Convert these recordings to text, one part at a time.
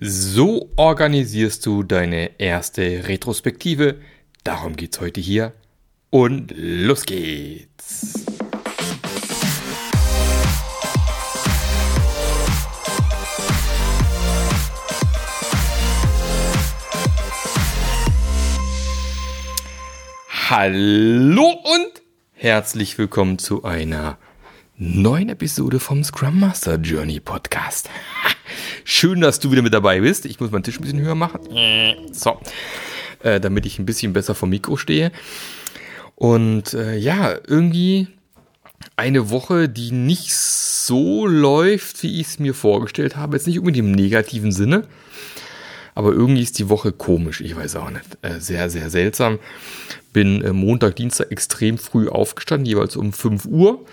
So organisierst du deine erste Retrospektive. Darum geht's heute hier. Und los geht's. Hallo und herzlich willkommen zu einer neuen Episode vom Scrum Master Journey Podcast. Schön, dass du wieder mit dabei bist. Ich muss meinen Tisch ein bisschen höher machen. So, äh, damit ich ein bisschen besser vom Mikro stehe. Und äh, ja, irgendwie eine Woche, die nicht so läuft, wie ich es mir vorgestellt habe. Jetzt nicht unbedingt im negativen Sinne. Aber irgendwie ist die Woche komisch. Ich weiß auch nicht. Äh, sehr, sehr seltsam. Bin äh, Montag, Dienstag extrem früh aufgestanden, jeweils um 5 Uhr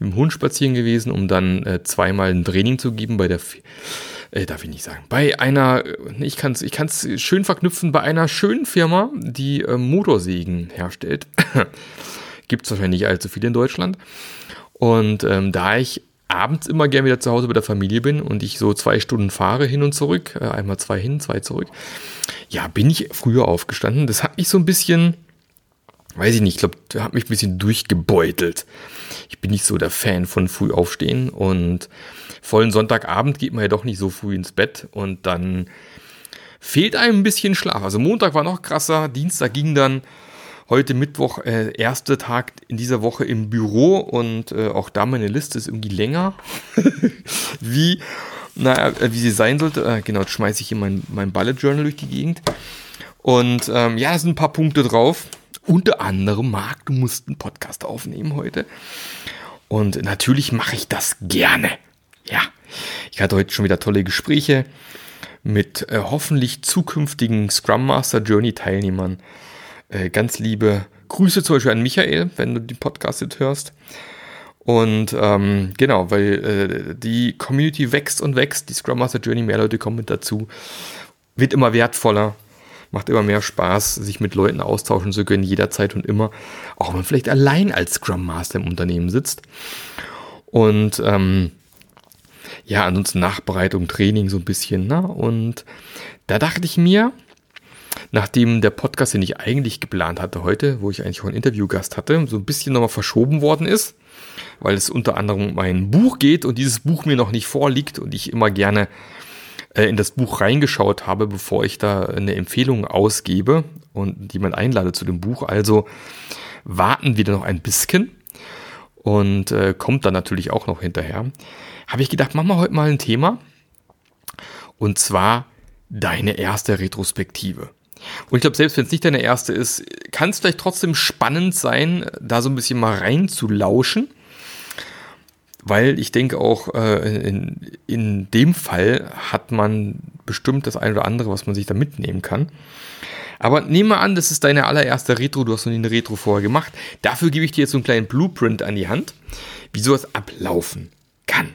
mit dem Hund spazieren gewesen, um dann äh, zweimal ein Training zu geben bei der, äh, darf ich nicht sagen, bei einer, äh, ich kann es ich kann's schön verknüpfen, bei einer schönen Firma, die äh, Motorsägen herstellt. Gibt es wahrscheinlich nicht allzu viel in Deutschland. Und ähm, da ich abends immer gern wieder zu Hause bei der Familie bin und ich so zwei Stunden fahre hin und zurück, äh, einmal zwei hin, zwei zurück, ja, bin ich früher aufgestanden. Das hat mich so ein bisschen, weiß ich nicht, ich glaube, hat mich ein bisschen durchgebeutelt ich bin nicht so der Fan von früh aufstehen und vollen Sonntagabend geht man ja doch nicht so früh ins Bett und dann fehlt einem ein bisschen Schlaf. Also Montag war noch krasser, Dienstag ging dann, heute Mittwoch, äh, erster Tag in dieser Woche im Büro und äh, auch da meine Liste ist irgendwie länger, wie, naja, äh, wie sie sein sollte. Äh, genau, jetzt schmeiße ich hier mein, mein Bullet Journal durch die Gegend. Und ähm, ja, da sind ein paar Punkte drauf. Unter anderem, Marc, du musst einen Podcast aufnehmen heute. Und natürlich mache ich das gerne. Ja, ich hatte heute schon wieder tolle Gespräche mit äh, hoffentlich zukünftigen Scrum Master Journey Teilnehmern. Äh, ganz liebe Grüße zum Beispiel an Michael, wenn du den Podcast jetzt hörst. Und ähm, genau, weil äh, die Community wächst und wächst, die Scrum Master Journey, mehr Leute kommen mit dazu, wird immer wertvoller macht immer mehr Spaß, sich mit Leuten austauschen zu können, jederzeit und immer. Auch wenn man vielleicht allein als Scrum Master im Unternehmen sitzt. Und ähm, ja, ansonsten Nachbereitung, Training so ein bisschen. Ne? Und da dachte ich mir, nachdem der Podcast, den ich eigentlich geplant hatte heute, wo ich eigentlich auch einen Interviewgast hatte, so ein bisschen nochmal verschoben worden ist, weil es unter anderem um ein Buch geht und dieses Buch mir noch nicht vorliegt und ich immer gerne äh, in das Buch reingeschaut habe, bevor ich da eine Empfehlung ausgebe und jemand einlade zu dem Buch. Also warten wir da noch ein bisschen und äh, kommt dann natürlich auch noch hinterher. Habe ich gedacht, machen wir heute mal ein Thema und zwar deine erste Retrospektive. Und ich glaube, selbst wenn es nicht deine erste ist, kann es vielleicht trotzdem spannend sein, da so ein bisschen mal reinzulauschen weil ich denke auch äh, in, in dem Fall hat man bestimmt das eine oder andere, was man sich da mitnehmen kann. Aber nehme an, das ist deine allererste Retro, du hast noch nie eine Retro vorher gemacht. Dafür gebe ich dir jetzt so einen kleinen Blueprint an die Hand, wie sowas ablaufen kann.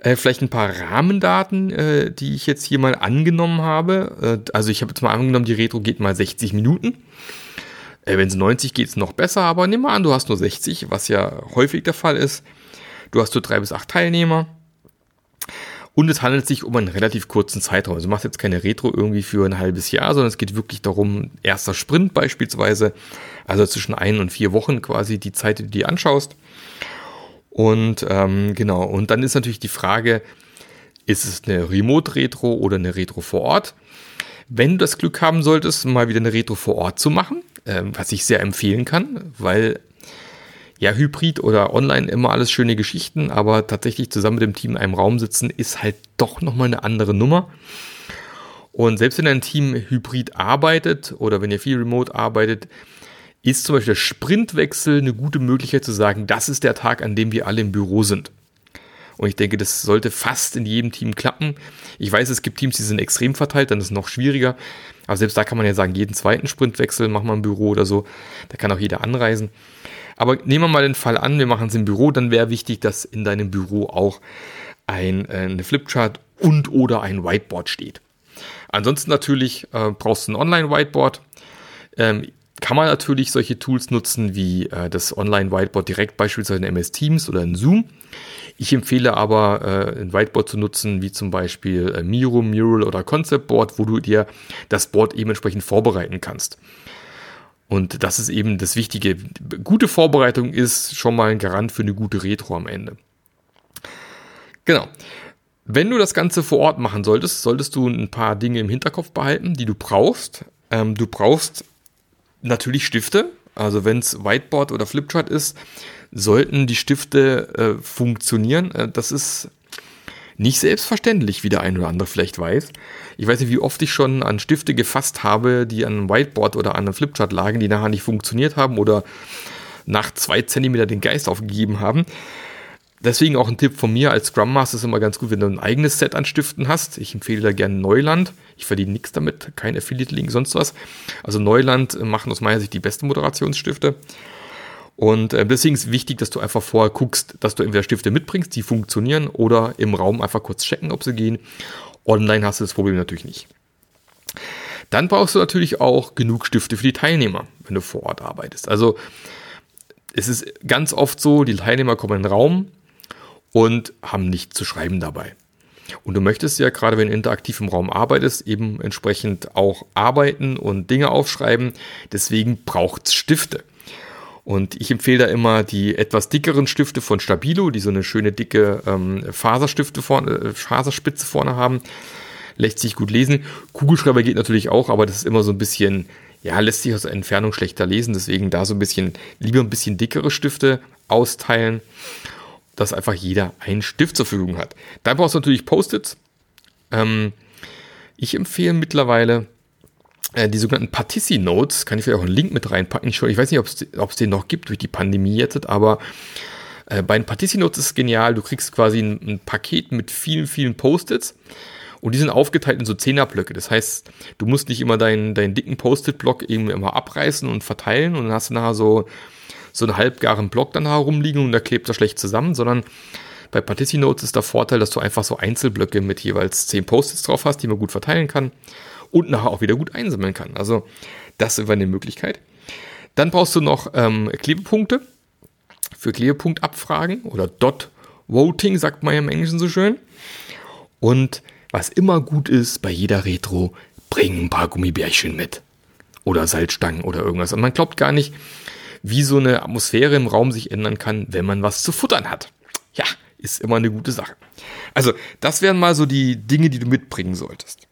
Äh, vielleicht ein paar Rahmendaten, äh, die ich jetzt hier mal angenommen habe. Äh, also ich habe jetzt mal angenommen, die Retro geht mal 60 Minuten. Äh, wenn es 90 geht, es noch besser, aber nimm mal an, du hast nur 60, was ja häufig der Fall ist. Du hast so drei bis acht Teilnehmer. Und es handelt sich um einen relativ kurzen Zeitraum. Also du machst jetzt keine Retro irgendwie für ein halbes Jahr, sondern es geht wirklich darum, erster Sprint beispielsweise, also zwischen ein und vier Wochen quasi die Zeit, die du dir anschaust. Und ähm, genau, und dann ist natürlich die Frage, ist es eine Remote-Retro oder eine Retro vor Ort? Wenn du das Glück haben solltest, mal wieder eine Retro vor Ort zu machen, äh, was ich sehr empfehlen kann, weil ja, Hybrid oder online immer alles schöne Geschichten, aber tatsächlich zusammen mit dem Team in einem Raum sitzen ist halt doch nochmal eine andere Nummer. Und selbst wenn ein Team hybrid arbeitet oder wenn ihr viel remote arbeitet, ist zum Beispiel der Sprintwechsel eine gute Möglichkeit zu sagen, das ist der Tag, an dem wir alle im Büro sind. Und ich denke, das sollte fast in jedem Team klappen. Ich weiß, es gibt Teams, die sind extrem verteilt, dann ist es noch schwieriger. Aber selbst da kann man ja sagen, jeden zweiten Sprintwechsel machen wir im Büro oder so. Da kann auch jeder anreisen. Aber nehmen wir mal den Fall an, wir machen es im Büro, dann wäre wichtig, dass in deinem Büro auch ein, äh, eine Flipchart und oder ein Whiteboard steht. Ansonsten natürlich äh, brauchst du ein Online-Whiteboard. Ähm, kann man natürlich solche Tools nutzen wie äh, das Online-Whiteboard direkt, beispielsweise in MS Teams oder in Zoom. Ich empfehle aber, äh, ein Whiteboard zu nutzen, wie zum Beispiel äh, Miro, Mural oder Concept Board, wo du dir das Board eben entsprechend vorbereiten kannst. Und das ist eben das Wichtige. Gute Vorbereitung ist schon mal ein Garant für eine gute Retro am Ende. Genau. Wenn du das Ganze vor Ort machen solltest, solltest du ein paar Dinge im Hinterkopf behalten, die du brauchst. Ähm, du brauchst natürlich Stifte. Also wenn es Whiteboard oder Flipchart ist, sollten die Stifte äh, funktionieren. Äh, das ist nicht selbstverständlich, wie der ein oder andere vielleicht weiß. Ich weiß nicht, wie oft ich schon an Stifte gefasst habe, die an einem Whiteboard oder an einem Flipchart lagen, die nachher nicht funktioniert haben oder nach zwei Zentimeter den Geist aufgegeben haben. Deswegen auch ein Tipp von mir als Scrum Master ist immer ganz gut, wenn du ein eigenes Set an Stiften hast. Ich empfehle da gerne Neuland. Ich verdiene nichts damit, kein Affiliate-Link, sonst was. Also Neuland machen aus meiner Sicht die besten Moderationsstifte. Und äh, deswegen ist wichtig, dass du einfach vorher guckst, dass du entweder Stifte mitbringst, die funktionieren, oder im Raum einfach kurz checken, ob sie gehen. Online hast du das Problem natürlich nicht. Dann brauchst du natürlich auch genug Stifte für die Teilnehmer, wenn du vor Ort arbeitest. Also es ist ganz oft so, die Teilnehmer kommen in den Raum und haben nichts zu schreiben dabei. Und du möchtest ja gerade, wenn du interaktiv im Raum arbeitest, eben entsprechend auch arbeiten und Dinge aufschreiben. Deswegen braucht es Stifte. Und ich empfehle da immer die etwas dickeren Stifte von Stabilo, die so eine schöne dicke ähm, Faserstifte vorne, äh, Faserspitze vorne haben. Lässt sich gut lesen. Kugelschreiber geht natürlich auch, aber das ist immer so ein bisschen, ja, lässt sich aus der Entfernung schlechter lesen. Deswegen da so ein bisschen, lieber ein bisschen dickere Stifte austeilen, dass einfach jeder einen Stift zur Verfügung hat. Dann brauchst du natürlich Post-its. Ähm, ich empfehle mittlerweile die sogenannten Partissi Notes, kann ich vielleicht auch einen Link mit reinpacken. Ich, weiß nicht, ob es den noch gibt durch die Pandemie jetzt, aber äh, bei den Partissi Notes ist es genial. Du kriegst quasi ein, ein Paket mit vielen, vielen Post-its. Und die sind aufgeteilt in so Zehnerblöcke. Das heißt, du musst nicht immer deinen, deinen dicken Post-it-Block eben immer abreißen und verteilen und dann hast du nachher so, so einen halbgaren Block dann herumliegen und der klebt da schlecht zusammen, sondern bei Partissi Notes ist der Vorteil, dass du einfach so Einzelblöcke mit jeweils zehn Post-its drauf hast, die man gut verteilen kann und nachher auch wieder gut einsammeln kann. Also das ist eine Möglichkeit. Dann brauchst du noch ähm, Klebepunkte für Klebepunktabfragen oder Dot Voting, sagt man ja im Englischen so schön. Und was immer gut ist bei jeder Retro, bring ein paar Gummibärchen mit. Oder Salzstangen oder irgendwas. Und man glaubt gar nicht, wie so eine Atmosphäre im Raum sich ändern kann, wenn man was zu futtern hat. Ja, ist immer eine gute Sache. Also, das wären mal so die Dinge, die du mitbringen solltest.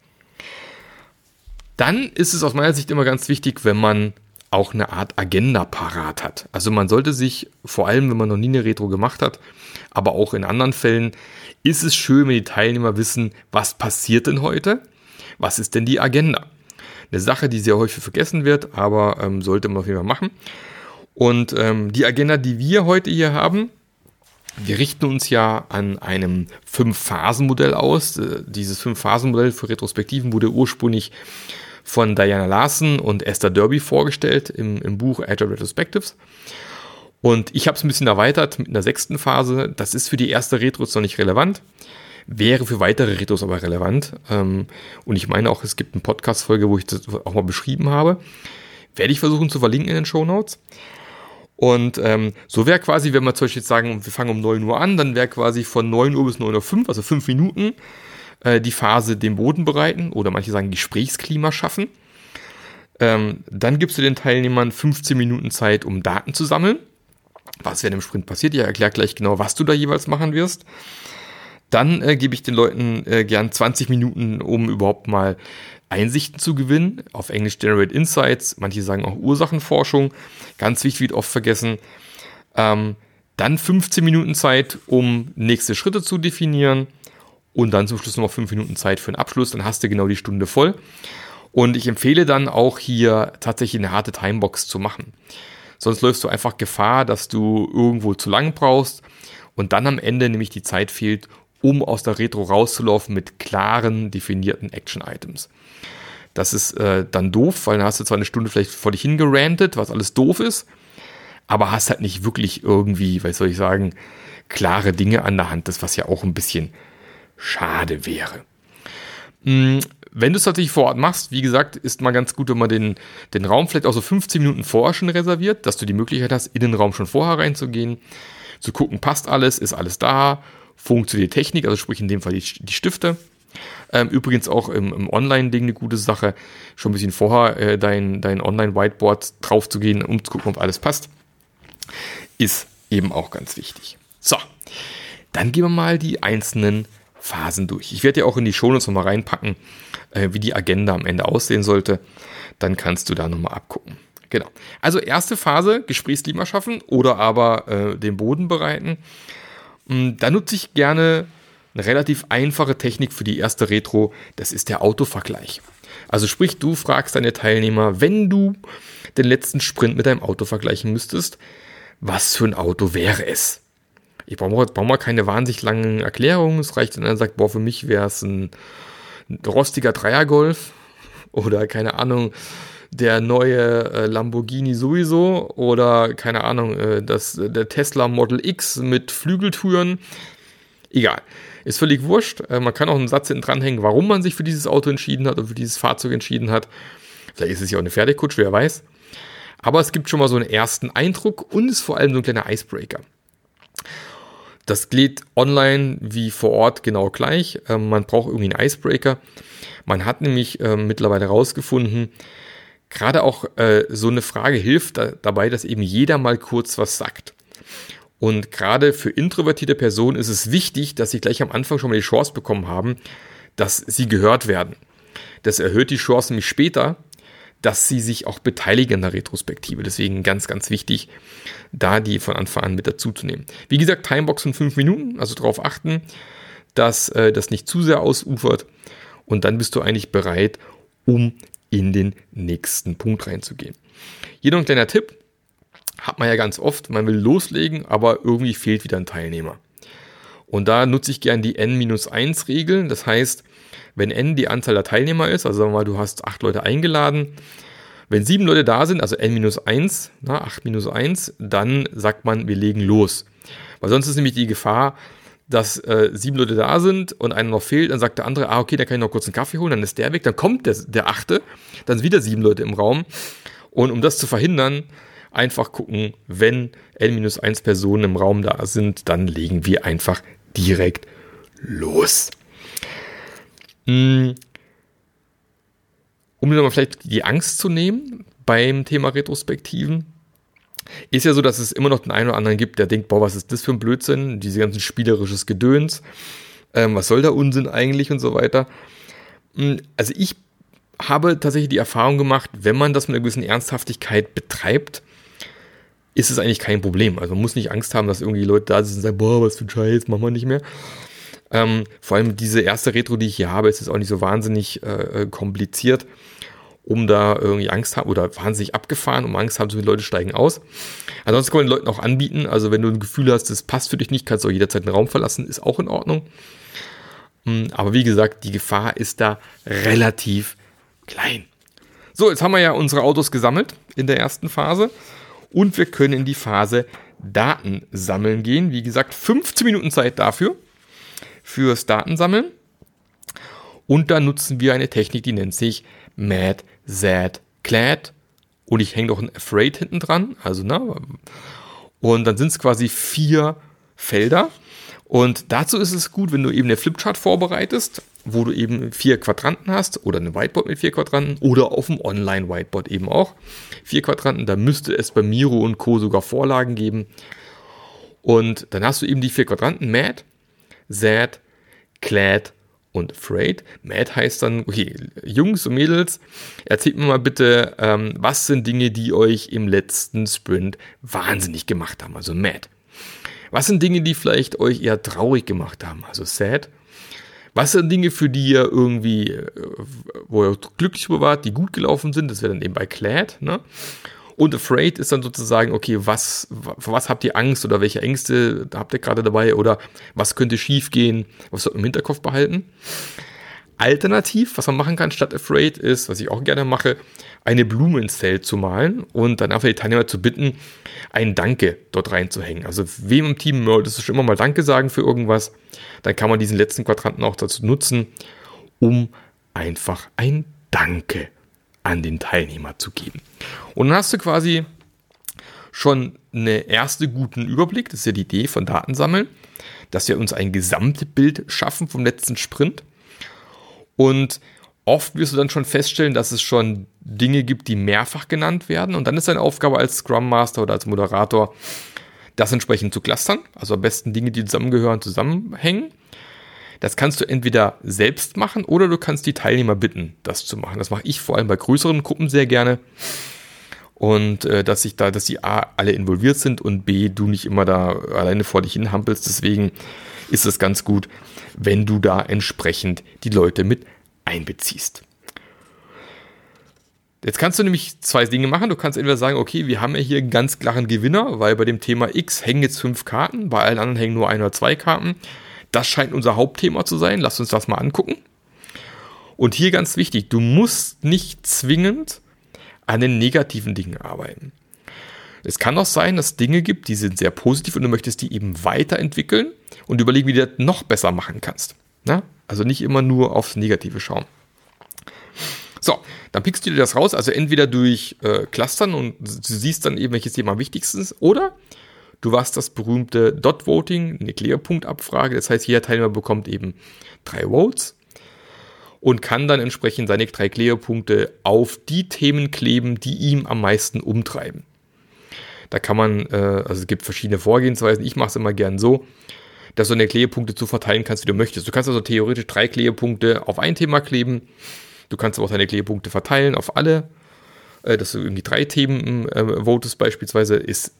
Dann ist es aus meiner Sicht immer ganz wichtig, wenn man auch eine Art Agenda parat hat. Also man sollte sich, vor allem wenn man noch nie eine Retro gemacht hat, aber auch in anderen Fällen, ist es schön, wenn die Teilnehmer wissen, was passiert denn heute? Was ist denn die Agenda? Eine Sache, die sehr häufig vergessen wird, aber ähm, sollte man auf jeden Fall machen. Und ähm, die Agenda, die wir heute hier haben, wir richten uns ja an einem Fünf-Phasen-Modell aus. Äh, dieses Fünf-Phasen-Modell für Retrospektiven wurde ursprünglich von Diana Larson und Esther Derby vorgestellt im, im Buch Agile Retrospectives. Und ich habe es ein bisschen erweitert mit einer sechsten Phase. Das ist für die erste Retro noch nicht relevant, wäre für weitere Retros aber relevant. Ähm, und ich meine auch, es gibt eine Podcast-Folge, wo ich das auch mal beschrieben habe. Werde ich versuchen zu verlinken in den Show Notes. Und ähm, so wäre quasi, wenn wir zum Beispiel jetzt sagen, wir fangen um 9 Uhr an, dann wäre quasi von 9 Uhr bis 9 Uhr 5, also 5 Minuten, äh, die Phase den Boden bereiten oder manche sagen Gesprächsklima schaffen. Ähm, dann gibst du den Teilnehmern 15 Minuten Zeit, um Daten zu sammeln. Was während im Sprint passiert? Ich erkläre gleich genau, was du da jeweils machen wirst. Dann äh, gebe ich den Leuten äh, gern 20 Minuten, um überhaupt mal Einsichten zu gewinnen. Auf Englisch Generate Insights. Manche sagen auch Ursachenforschung. Ganz wichtig, wird oft vergessen. Ähm, dann 15 Minuten Zeit, um nächste Schritte zu definieren und dann zum Schluss noch fünf Minuten Zeit für den Abschluss, dann hast du genau die Stunde voll. Und ich empfehle dann auch hier tatsächlich eine harte Timebox zu machen. Sonst läufst du einfach Gefahr, dass du irgendwo zu lang brauchst und dann am Ende nämlich die Zeit fehlt, um aus der Retro rauszulaufen mit klaren, definierten Action-Items. Das ist äh, dann doof, weil dann hast du zwar eine Stunde vielleicht vor dich hingerantet, was alles doof ist, aber hast halt nicht wirklich irgendwie, was soll ich sagen, klare Dinge an der Hand, das was ja auch ein bisschen schade wäre. Hm, wenn du es tatsächlich vor Ort machst, wie gesagt, ist mal ganz gut, wenn man den, den Raum vielleicht auch so 15 Minuten vorher schon reserviert, dass du die Möglichkeit hast, in den Raum schon vorher reinzugehen, zu gucken, passt alles, ist alles da, funktioniert Technik, also sprich in dem Fall die, die Stifte. Ähm, übrigens auch im, im Online-Ding eine gute Sache, schon ein bisschen vorher äh, dein, dein Online-Whiteboard drauf zu gehen, um zu gucken, ob alles passt, ist eben auch ganz wichtig. So, dann gehen wir mal die einzelnen Phasen durch. Ich werde ja auch in die Shownotes nochmal reinpacken, äh, wie die Agenda am Ende aussehen sollte. Dann kannst du da nochmal abgucken. Genau. Also erste Phase, Gesprächsklima schaffen oder aber äh, den Boden bereiten. Mm, da nutze ich gerne eine relativ einfache Technik für die erste Retro. Das ist der Autovergleich. Also sprich, du fragst deine Teilnehmer, wenn du den letzten Sprint mit deinem Auto vergleichen müsstest, was für ein Auto wäre es? Ich brauche brauch mal keine wahnsinnig langen Erklärungen. Es reicht, wenn er sagt, boah, für mich wäre es ein, rostiger Dreiergolf oder keine Ahnung, der neue äh, Lamborghini sowieso oder keine Ahnung, äh, das, der Tesla Model X mit Flügeltüren. Egal. Ist völlig wurscht. Äh, man kann auch einen Satz hinten dranhängen, warum man sich für dieses Auto entschieden hat und für dieses Fahrzeug entschieden hat. Vielleicht ist es ja auch eine Pferdekutsche, wer weiß. Aber es gibt schon mal so einen ersten Eindruck und ist vor allem so ein kleiner Icebreaker. Das geht online wie vor Ort genau gleich. Ähm, man braucht irgendwie einen Icebreaker. Man hat nämlich äh, mittlerweile herausgefunden, gerade auch äh, so eine Frage hilft da, dabei, dass eben jeder mal kurz was sagt. Und gerade für introvertierte Personen ist es wichtig, dass sie gleich am Anfang schon mal die Chance bekommen haben, dass sie gehört werden. Das erhöht die Chance nämlich später, dass sie sich auch beteiligen in der Retrospektive. Deswegen ganz, ganz wichtig, da die von Anfang an mit dazu zu nehmen. Wie gesagt, Timebox von fünf Minuten, also darauf achten, dass äh, das nicht zu sehr ausufert. Und dann bist du eigentlich bereit, um in den nächsten Punkt reinzugehen. Hier noch ein kleiner Tipp. Hat man ja ganz oft, man will loslegen, aber irgendwie fehlt wieder ein Teilnehmer. Und da nutze ich gern die N-1-Regel. Das heißt, wenn n die Anzahl der Teilnehmer ist, also sagen wir mal, du hast acht Leute eingeladen, wenn sieben Leute da sind, also n minus 1, na, 8 minus 1, dann sagt man, wir legen los. Weil sonst ist nämlich die Gefahr, dass äh, sieben Leute da sind und einer noch fehlt, dann sagt der andere, ah, okay, dann kann ich noch kurz einen Kaffee holen, dann ist der weg, dann kommt der, der achte, dann sind wieder sieben Leute im Raum. Und um das zu verhindern, einfach gucken, wenn n-1 Personen im Raum da sind, dann legen wir einfach direkt los. Hm. Um dir mal vielleicht die Angst zu nehmen beim Thema Retrospektiven, ist ja so, dass es immer noch den einen oder anderen gibt, der denkt, boah, was ist das für ein Blödsinn, diese ganzen spielerisches Gedöns, ähm, was soll der Unsinn eigentlich und so weiter. Hm, also ich habe tatsächlich die Erfahrung gemacht, wenn man das mit einer gewissen Ernsthaftigkeit betreibt, ist es eigentlich kein Problem. Also man muss nicht Angst haben, dass irgendwie Leute da sind und sagen, boah, was für ein Scheiß, machen wir nicht mehr. Ähm, vor allem diese erste Retro, die ich hier habe, ist jetzt auch nicht so wahnsinnig äh, kompliziert, um da irgendwie Angst haben oder wahnsinnig abgefahren, um Angst haben, so viele Leute steigen aus. Ansonsten kann man den Leuten auch anbieten, also wenn du ein Gefühl hast, das passt für dich nicht, kannst du auch jederzeit den Raum verlassen, ist auch in Ordnung. Hm, aber wie gesagt, die Gefahr ist da relativ klein. So, jetzt haben wir ja unsere Autos gesammelt in der ersten Phase und wir können in die Phase Daten sammeln gehen. Wie gesagt, 15 Minuten Zeit dafür fürs Datensammeln. Und da nutzen wir eine Technik, die nennt sich Mad Zad Clad. Und ich hänge noch ein Afraid hinten dran. Also, ne? Und dann sind es quasi vier Felder. Und dazu ist es gut, wenn du eben eine Flipchart vorbereitest, wo du eben vier Quadranten hast oder eine Whiteboard mit vier Quadranten oder auf dem Online-Whiteboard eben auch vier Quadranten. Da müsste es bei Miro und Co. sogar Vorlagen geben. Und dann hast du eben die vier Quadranten Mad, Sad, Clad und Afraid. Mad heißt dann, okay, Jungs und Mädels, erzählt mir mal bitte, ähm, was sind Dinge, die euch im letzten Sprint wahnsinnig gemacht haben, also Mad. Was sind Dinge, die vielleicht euch eher traurig gemacht haben, also Sad. Was sind Dinge, für die ihr irgendwie, äh, wo ihr glücklich wart, die gut gelaufen sind, das wäre dann eben bei Clad, ne? Und afraid ist dann sozusagen, okay, was, vor was habt ihr Angst oder welche Ängste habt ihr gerade dabei oder was könnte schiefgehen, was sollt ihr im Hinterkopf behalten. Alternativ, was man machen kann statt afraid, ist, was ich auch gerne mache, eine Blume ins Feld zu malen und dann einfach die Teilnehmer zu bitten, ein Danke dort reinzuhängen. Also wem im Team möchtest du schon immer mal Danke sagen für irgendwas, dann kann man diesen letzten Quadranten auch dazu nutzen, um einfach ein Danke an den Teilnehmer zu geben. Und dann hast du quasi schon eine erste guten Überblick, das ist ja die Idee von Datensammeln, dass wir uns ein Gesamtbild schaffen vom letzten Sprint. Und oft wirst du dann schon feststellen, dass es schon Dinge gibt, die mehrfach genannt werden. Und dann ist deine Aufgabe als Scrum Master oder als Moderator, das entsprechend zu clustern. Also am besten Dinge, die zusammengehören, zusammenhängen. Das kannst du entweder selbst machen oder du kannst die Teilnehmer bitten, das zu machen. Das mache ich vor allem bei größeren Gruppen sehr gerne. Und äh, dass ich da, dass die A alle involviert sind und B, du nicht immer da alleine vor dich hinhampelst. Deswegen ist es ganz gut, wenn du da entsprechend die Leute mit einbeziehst. Jetzt kannst du nämlich zwei Dinge machen. Du kannst entweder sagen, okay, wir haben ja hier einen ganz klaren Gewinner, weil bei dem Thema X hängen jetzt fünf Karten, bei allen anderen hängen nur ein oder zwei Karten. Das scheint unser Hauptthema zu sein. Lass uns das mal angucken. Und hier ganz wichtig, du musst nicht zwingend an den negativen Dingen arbeiten. Es kann auch sein, dass es Dinge gibt, die sind sehr positiv und du möchtest die eben weiterentwickeln und überlegen, wie du das noch besser machen kannst. Na? Also nicht immer nur aufs Negative schauen. So, dann pickst du dir das raus, also entweder durch äh, Clustern und du siehst dann eben, welches Thema am wichtigsten ist, oder du hast das berühmte Dot Voting, eine Klärpunktabfrage. Das heißt, jeder Teilnehmer bekommt eben drei Votes und kann dann entsprechend seine drei Klärpunkte auf die Themen kleben, die ihm am meisten umtreiben. Da kann man, äh, also es gibt verschiedene Vorgehensweisen. Ich mache es immer gern so, dass du deine Klärpunkte so verteilen kannst, wie du möchtest. Du kannst also theoretisch drei Klärpunkte auf ein Thema kleben. Du kannst aber auch deine Klärpunkte verteilen auf alle. Äh, dass du irgendwie drei Themen äh, votest beispielsweise, ist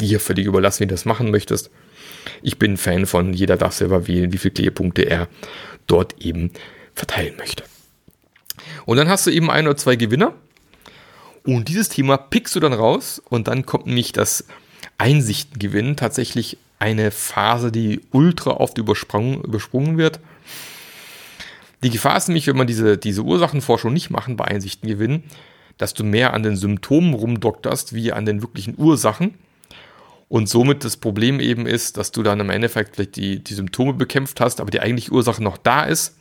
dir völlig überlassen, wie du das machen möchtest. Ich bin Fan von, jeder darf selber wählen, wie viele Klärpunkte er dort eben verteilen möchte. Und dann hast du eben ein oder zwei Gewinner. Und dieses Thema pickst du dann raus und dann kommt nämlich das Einsichtengewinn tatsächlich eine Phase, die ultra oft übersprungen, wird. Die Gefahr ist nämlich, wenn man diese, diese Ursachenforschung nicht machen bei Einsichten gewinnen, dass du mehr an den Symptomen rumdokterst, wie an den wirklichen Ursachen. Und somit das Problem eben ist, dass du dann im Endeffekt vielleicht die, die Symptome bekämpft hast, aber die eigentliche Ursache noch da ist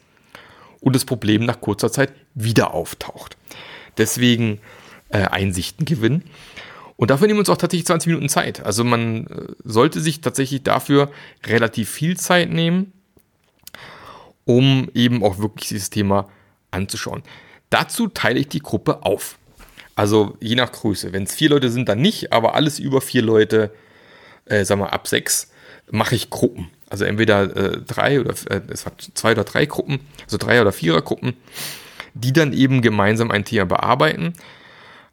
und das Problem nach kurzer Zeit wieder auftaucht. Deswegen äh, Einsichten gewinnen. Und dafür nehmen wir uns auch tatsächlich 20 Minuten Zeit. Also man äh, sollte sich tatsächlich dafür relativ viel Zeit nehmen, um eben auch wirklich dieses Thema anzuschauen. Dazu teile ich die Gruppe auf. Also je nach Größe. Wenn es vier Leute sind, dann nicht, aber alles über vier Leute, äh, sagen wir ab sechs, mache ich Gruppen. Also entweder äh, drei oder äh, es hat zwei oder drei Gruppen, also drei oder vierer Gruppen, die dann eben gemeinsam ein Thema bearbeiten.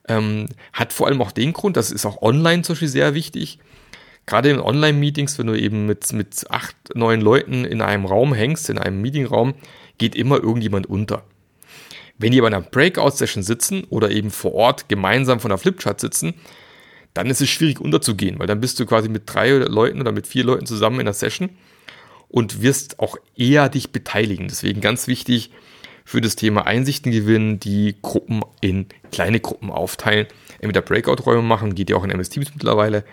Ähm, hat vor allem auch den Grund, das ist auch online zum Beispiel sehr wichtig. Gerade in Online-Meetings, wenn du eben mit, mit acht, neun Leuten in einem Raum hängst, in einem Meetingraum, geht immer irgendjemand unter. Wenn die bei einer Breakout-Session sitzen oder eben vor Ort gemeinsam von der Flipchart sitzen, dann ist es schwierig unterzugehen, weil dann bist du quasi mit drei Leuten oder mit vier Leuten zusammen in der Session und wirst auch eher dich beteiligen. Deswegen ganz wichtig für das Thema Einsichten gewinnen, die Gruppen in kleine Gruppen aufteilen. Entweder Breakout-Räume machen, geht ja auch in MS Teams mittlerweile.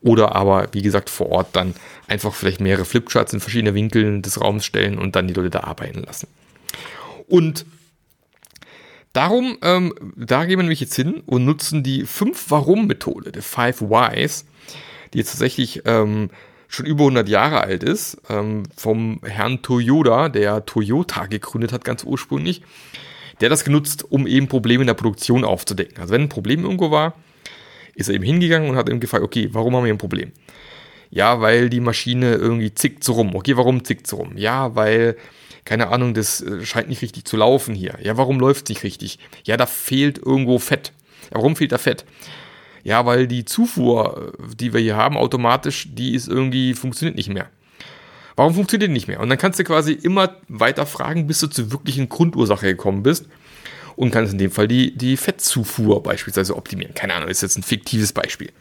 Oder aber, wie gesagt, vor Ort dann einfach vielleicht mehrere Flipcharts in verschiedene Winkeln des Raums stellen und dann die Leute da arbeiten lassen. Und darum, ähm, da gehen wir nämlich jetzt hin und nutzen die 5-Warum-Methode, die 5 Whys, die jetzt tatsächlich ähm, schon über 100 Jahre alt ist, ähm, vom Herrn Toyota, der Toyota gegründet hat, ganz ursprünglich. Der das genutzt, um eben Probleme in der Produktion aufzudecken. Also wenn ein Problem irgendwo war, ist er eben hingegangen und hat eben gefragt, okay, warum haben wir ein Problem? Ja, weil die Maschine irgendwie zickt so rum. Okay, warum zickt so rum? Ja, weil, keine Ahnung, das äh, scheint nicht richtig zu laufen hier. Ja, warum läuft es nicht richtig? Ja, da fehlt irgendwo Fett. Ja, warum fehlt da Fett? Ja, weil die Zufuhr, die wir hier haben, automatisch, die ist irgendwie, funktioniert nicht mehr. Warum funktioniert die nicht mehr? Und dann kannst du quasi immer weiter fragen, bis du zur wirklichen Grundursache gekommen bist und kannst in dem Fall die, die Fettzufuhr beispielsweise optimieren. Keine Ahnung, ist jetzt ein fiktives Beispiel.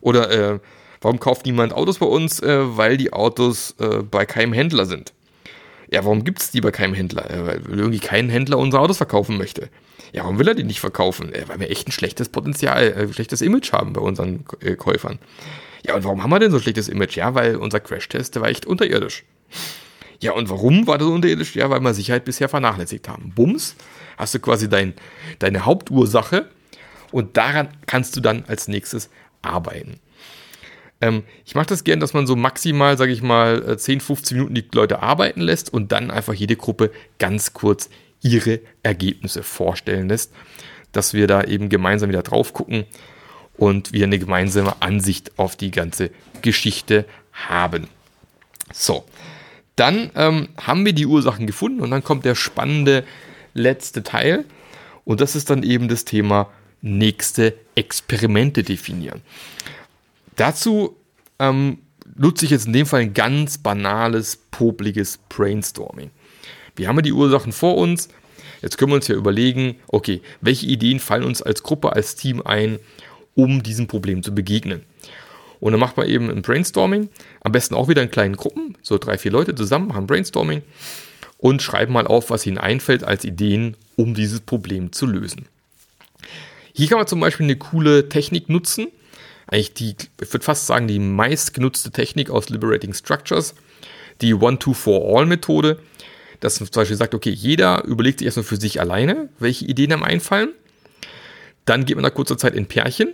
Oder äh, warum kauft niemand Autos bei uns? Äh, weil die Autos äh, bei keinem Händler sind. Ja, warum gibt es die bei keinem Händler? Äh, weil irgendwie kein Händler unsere Autos verkaufen möchte. Ja, warum will er die nicht verkaufen? Äh, weil wir echt ein schlechtes Potenzial, äh, schlechtes Image haben bei unseren äh, Käufern. Ja, und warum haben wir denn so ein schlechtes Image? Ja, weil unser Crash-Test, der war echt unterirdisch. Ja, und warum war das unterirdisch? Ja, weil wir Sicherheit bisher vernachlässigt haben. Bums, hast du quasi dein, deine Hauptursache und daran kannst du dann als nächstes arbeiten. Ähm, ich mache das gern, dass man so maximal, sage ich mal, 10, äh, 15 Minuten die Leute arbeiten lässt und dann einfach jede Gruppe ganz kurz ihre Ergebnisse vorstellen lässt, dass wir da eben gemeinsam wieder drauf gucken und wir eine gemeinsame Ansicht auf die ganze Geschichte haben. So, dann ähm, haben wir die Ursachen gefunden und dann kommt der spannende letzte Teil und das ist dann eben das Thema nächste Experimente definieren. Dazu ähm, nutze ich jetzt in dem Fall ein ganz banales, popliges Brainstorming. Wir haben ja die Ursachen vor uns. Jetzt können wir uns ja überlegen, okay, welche Ideen fallen uns als Gruppe, als Team ein, um diesem Problem zu begegnen. Und dann macht man eben ein Brainstorming, am besten auch wieder in kleinen Gruppen, so drei, vier Leute zusammen machen Brainstorming und schreiben mal auf, was ihnen einfällt als Ideen, um dieses Problem zu lösen. Hier kann man zum Beispiel eine coole Technik nutzen, eigentlich die, ich würde fast sagen, die meistgenutzte Technik aus Liberating Structures, die One-Two-For-All-Methode, dass man zum Beispiel sagt, okay, jeder überlegt sich erstmal für sich alleine, welche Ideen einem einfallen. Dann geht man nach kurzer Zeit in Pärchen.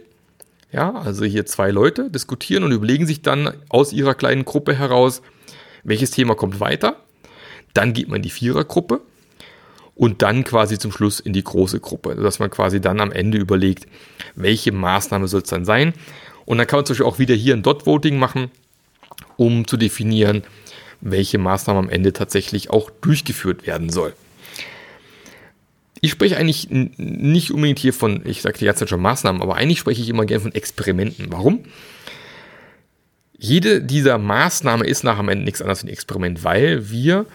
Ja, also hier zwei Leute diskutieren und überlegen sich dann aus ihrer kleinen Gruppe heraus, welches Thema kommt weiter. Dann geht man in die Vierergruppe und dann quasi zum Schluss in die große Gruppe, dass man quasi dann am Ende überlegt, welche Maßnahme soll es dann sein. Und dann kann man zum Beispiel auch wieder hier ein Dot-Voting machen, um zu definieren, welche Maßnahme am Ende tatsächlich auch durchgeführt werden soll. Ich spreche eigentlich nicht unbedingt hier von, ich sage die ganze Zeit schon Maßnahmen, aber eigentlich spreche ich immer gerne von Experimenten. Warum? Jede dieser Maßnahmen ist nach am Ende nichts anderes als ein Experiment, weil wir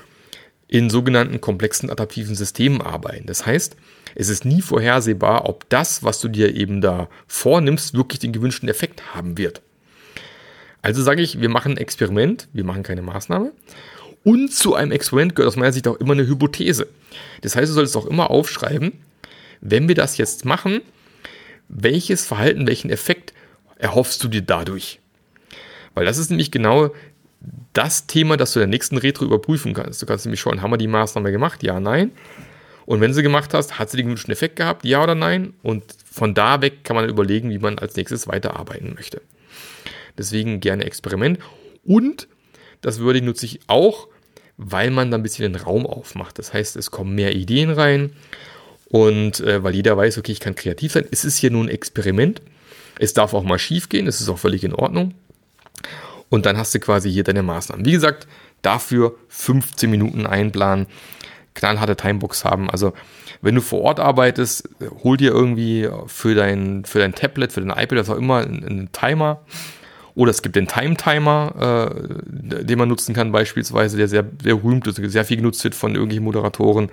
in sogenannten komplexen adaptiven Systemen arbeiten. Das heißt, es ist nie vorhersehbar, ob das, was du dir eben da vornimmst, wirklich den gewünschten Effekt haben wird. Also sage ich, wir machen ein Experiment, wir machen keine Maßnahme. Und zu einem Experiment gehört aus meiner Sicht auch immer eine Hypothese. Das heißt, du solltest auch immer aufschreiben, wenn wir das jetzt machen, welches Verhalten, welchen Effekt erhoffst du dir dadurch? Weil das ist nämlich genau das Thema, das du in der nächsten Retro überprüfen kannst. Du kannst nämlich schauen, haben wir die Maßnahme gemacht? Ja, nein. Und wenn sie gemacht hast, hat sie den gewünschten Effekt gehabt? Ja oder nein? Und von da weg kann man überlegen, wie man als nächstes weiterarbeiten möchte. Deswegen gerne Experiment. Und das würde nutze ich auch, weil man da ein bisschen den Raum aufmacht. Das heißt, es kommen mehr Ideen rein. Und äh, weil jeder weiß, okay, ich kann kreativ sein. Es ist hier nur ein Experiment. Es darf auch mal schief gehen. Es ist auch völlig in Ordnung und dann hast du quasi hier deine Maßnahmen. Wie gesagt, dafür 15 Minuten einplanen, knallharte Timebox haben. Also wenn du vor Ort arbeitest, hol dir irgendwie für dein, für dein Tablet, für dein iPad, was auch immer, einen, Timer. Oder es gibt den Time-Timer, äh, den man nutzen kann, beispielsweise, der sehr, sehr berühmt ist, sehr viel genutzt wird von irgendwelchen Moderatoren.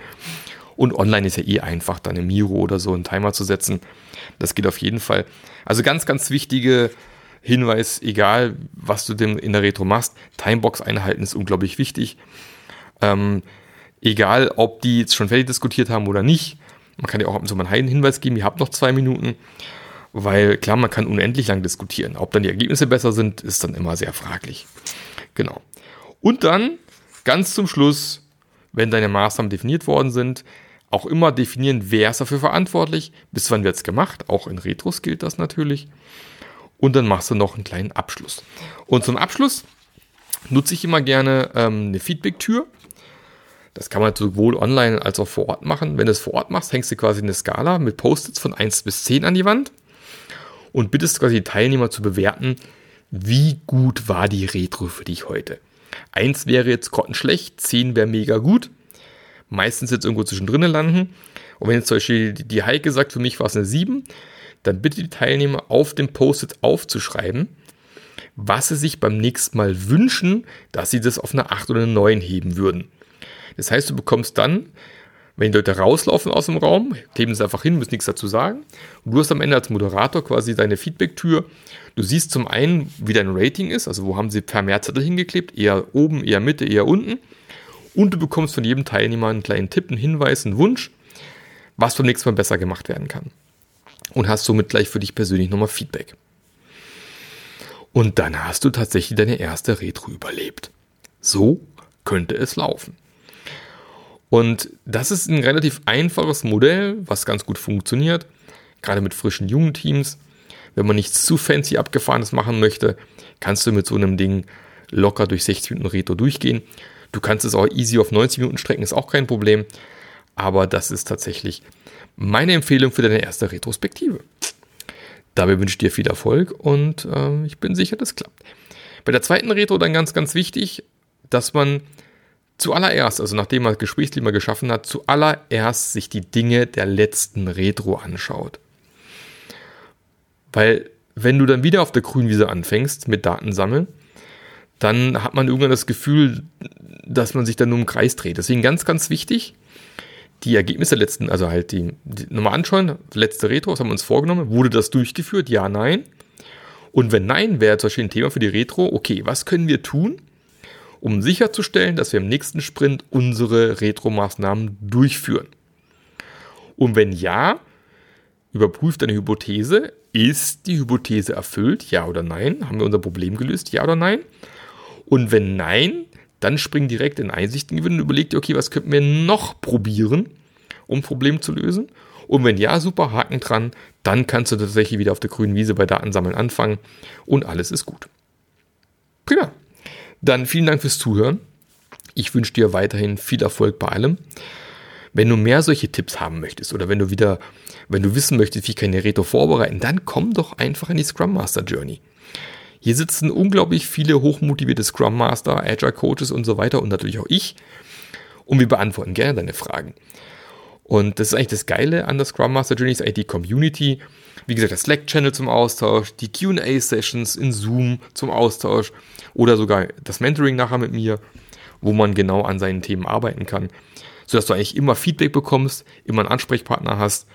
Und online ist ja eh einfach, dann im Miro oder so einen Timer zu setzen. Das geht auf jeden Fall. Also ganz, ganz wichtige Hinweis, egal was du denn in der Retro machst, Timebox einhalten ist unglaublich wichtig. Ähm, egal, ob die jetzt schon fertig diskutiert haben oder nicht. Man kann ja auch so mal einen Hinweis geben, ihr habt noch zwei Minuten. Weil klar, man kann unendlich lang diskutieren. Ob dann die Ergebnisse besser sind, ist dann immer sehr fraglich. Genau. Und dann, ganz zum Schluss, wenn deine Maßnahmen definiert worden sind, auch immer definieren, wer ist dafür verantwortlich, bis wann wird es gemacht. Auch in Retros gilt das natürlich und dann machst du noch einen kleinen Abschluss. Und zum Abschluss nutze ich immer gerne ähm, eine Feedback-Tür. Das kann man sowohl online als auch vor Ort machen. Wenn du es vor Ort machst, hängst du quasi eine Skala mit Post-its von 1 bis 10 an die Wand und bittest quasi die Teilnehmer zu bewerten, wie gut war die Retro für dich heute. 1 wäre jetzt grottenschlecht, 10 wäre mega gut. Meistens jetzt irgendwo zwischendrin landen. Und wenn jetzt zum Beispiel die Heike sagt, für mich war es eine 7, dann bitte die Teilnehmer auf dem Post-it aufzuschreiben, was sie sich beim nächsten Mal wünschen, dass sie das auf eine 8 oder eine 9 heben würden. Das heißt, du bekommst dann, wenn die Leute rauslaufen aus dem Raum, heben sie einfach hin, müssen nichts dazu sagen. Und du hast am Ende als Moderator quasi deine Feedback-Tür. Du siehst zum einen, wie dein Rating ist, also wo haben sie per Mehrzettel hingeklebt, eher oben, eher Mitte, eher unten. Und du bekommst von jedem Teilnehmer einen kleinen Tipp, einen Hinweis, einen Wunsch, was beim nächsten Mal besser gemacht werden kann und hast somit gleich für dich persönlich nochmal Feedback. Und dann hast du tatsächlich deine erste Retro überlebt. So könnte es laufen. Und das ist ein relativ einfaches Modell, was ganz gut funktioniert, gerade mit frischen jungen Teams. Wenn man nichts zu fancy abgefahrenes machen möchte, kannst du mit so einem Ding locker durch 60 Minuten Retro durchgehen. Du kannst es auch easy auf 90 Minuten strecken, ist auch kein Problem. Aber das ist tatsächlich meine Empfehlung für deine erste Retrospektive. Dabei wünsche ich dir viel Erfolg und äh, ich bin sicher, das klappt. Bei der zweiten Retro dann ganz, ganz wichtig, dass man zuallererst, also nachdem man Gesprächsklima geschaffen hat, zuallererst sich die Dinge der letzten Retro anschaut. Weil wenn du dann wieder auf der Grünwiese anfängst mit Datensammeln, dann hat man irgendwann das Gefühl, dass man sich dann nur im Kreis dreht. Deswegen ganz, ganz wichtig, die Ergebnisse letzten, also halt die, die nochmal anschauen, letzte Retro, was haben wir uns vorgenommen? Wurde das durchgeführt? Ja, nein. Und wenn nein, wäre zum Beispiel ein Thema für die Retro, okay, was können wir tun, um sicherzustellen, dass wir im nächsten Sprint unsere Retro-Maßnahmen durchführen. Und wenn ja, überprüft deine Hypothese, ist die Hypothese erfüllt, ja oder nein? Haben wir unser Problem gelöst, ja oder nein? Und wenn nein, dann spring direkt in Einsichten gewinnen und überleg dir, okay, was könnten wir noch probieren, um ein Problem zu lösen? Und wenn ja, super, Haken dran, dann kannst du tatsächlich wieder auf der grünen Wiese bei Datensammeln anfangen und alles ist gut. Prima. Dann vielen Dank fürs Zuhören. Ich wünsche dir weiterhin viel Erfolg bei allem. Wenn du mehr solche Tipps haben möchtest oder wenn du wieder, wenn du wissen möchtest, wie ich eine Reto vorbereiten, dann komm doch einfach in die Scrum Master Journey. Hier sitzen unglaublich viele hochmotivierte Scrum Master, Agile Coaches und so weiter und natürlich auch ich. Und wir beantworten gerne deine Fragen. Und das ist eigentlich das Geile an der Scrum Master Journey, ist eigentlich die Community. Wie gesagt, der Slack-Channel zum Austausch, die QA-Sessions in Zoom zum Austausch oder sogar das Mentoring nachher mit mir, wo man genau an seinen Themen arbeiten kann, sodass du eigentlich immer Feedback bekommst, immer einen Ansprechpartner hast,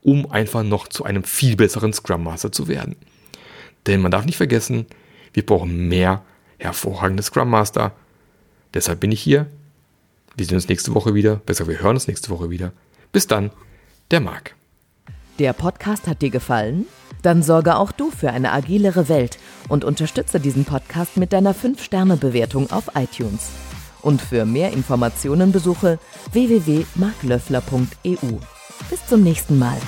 um einfach noch zu einem viel besseren Scrum Master zu werden. Denn man darf nicht vergessen, wir brauchen mehr hervorragende Scrum Master. Deshalb bin ich hier. Wir sehen uns nächste Woche wieder. Besser, wir hören uns nächste Woche wieder. Bis dann, der Marc. Der Podcast hat dir gefallen? Dann sorge auch du für eine agilere Welt und unterstütze diesen Podcast mit deiner 5-Sterne-Bewertung auf iTunes. Und für mehr Informationen besuche www.marklöffler.eu. Bis zum nächsten Mal.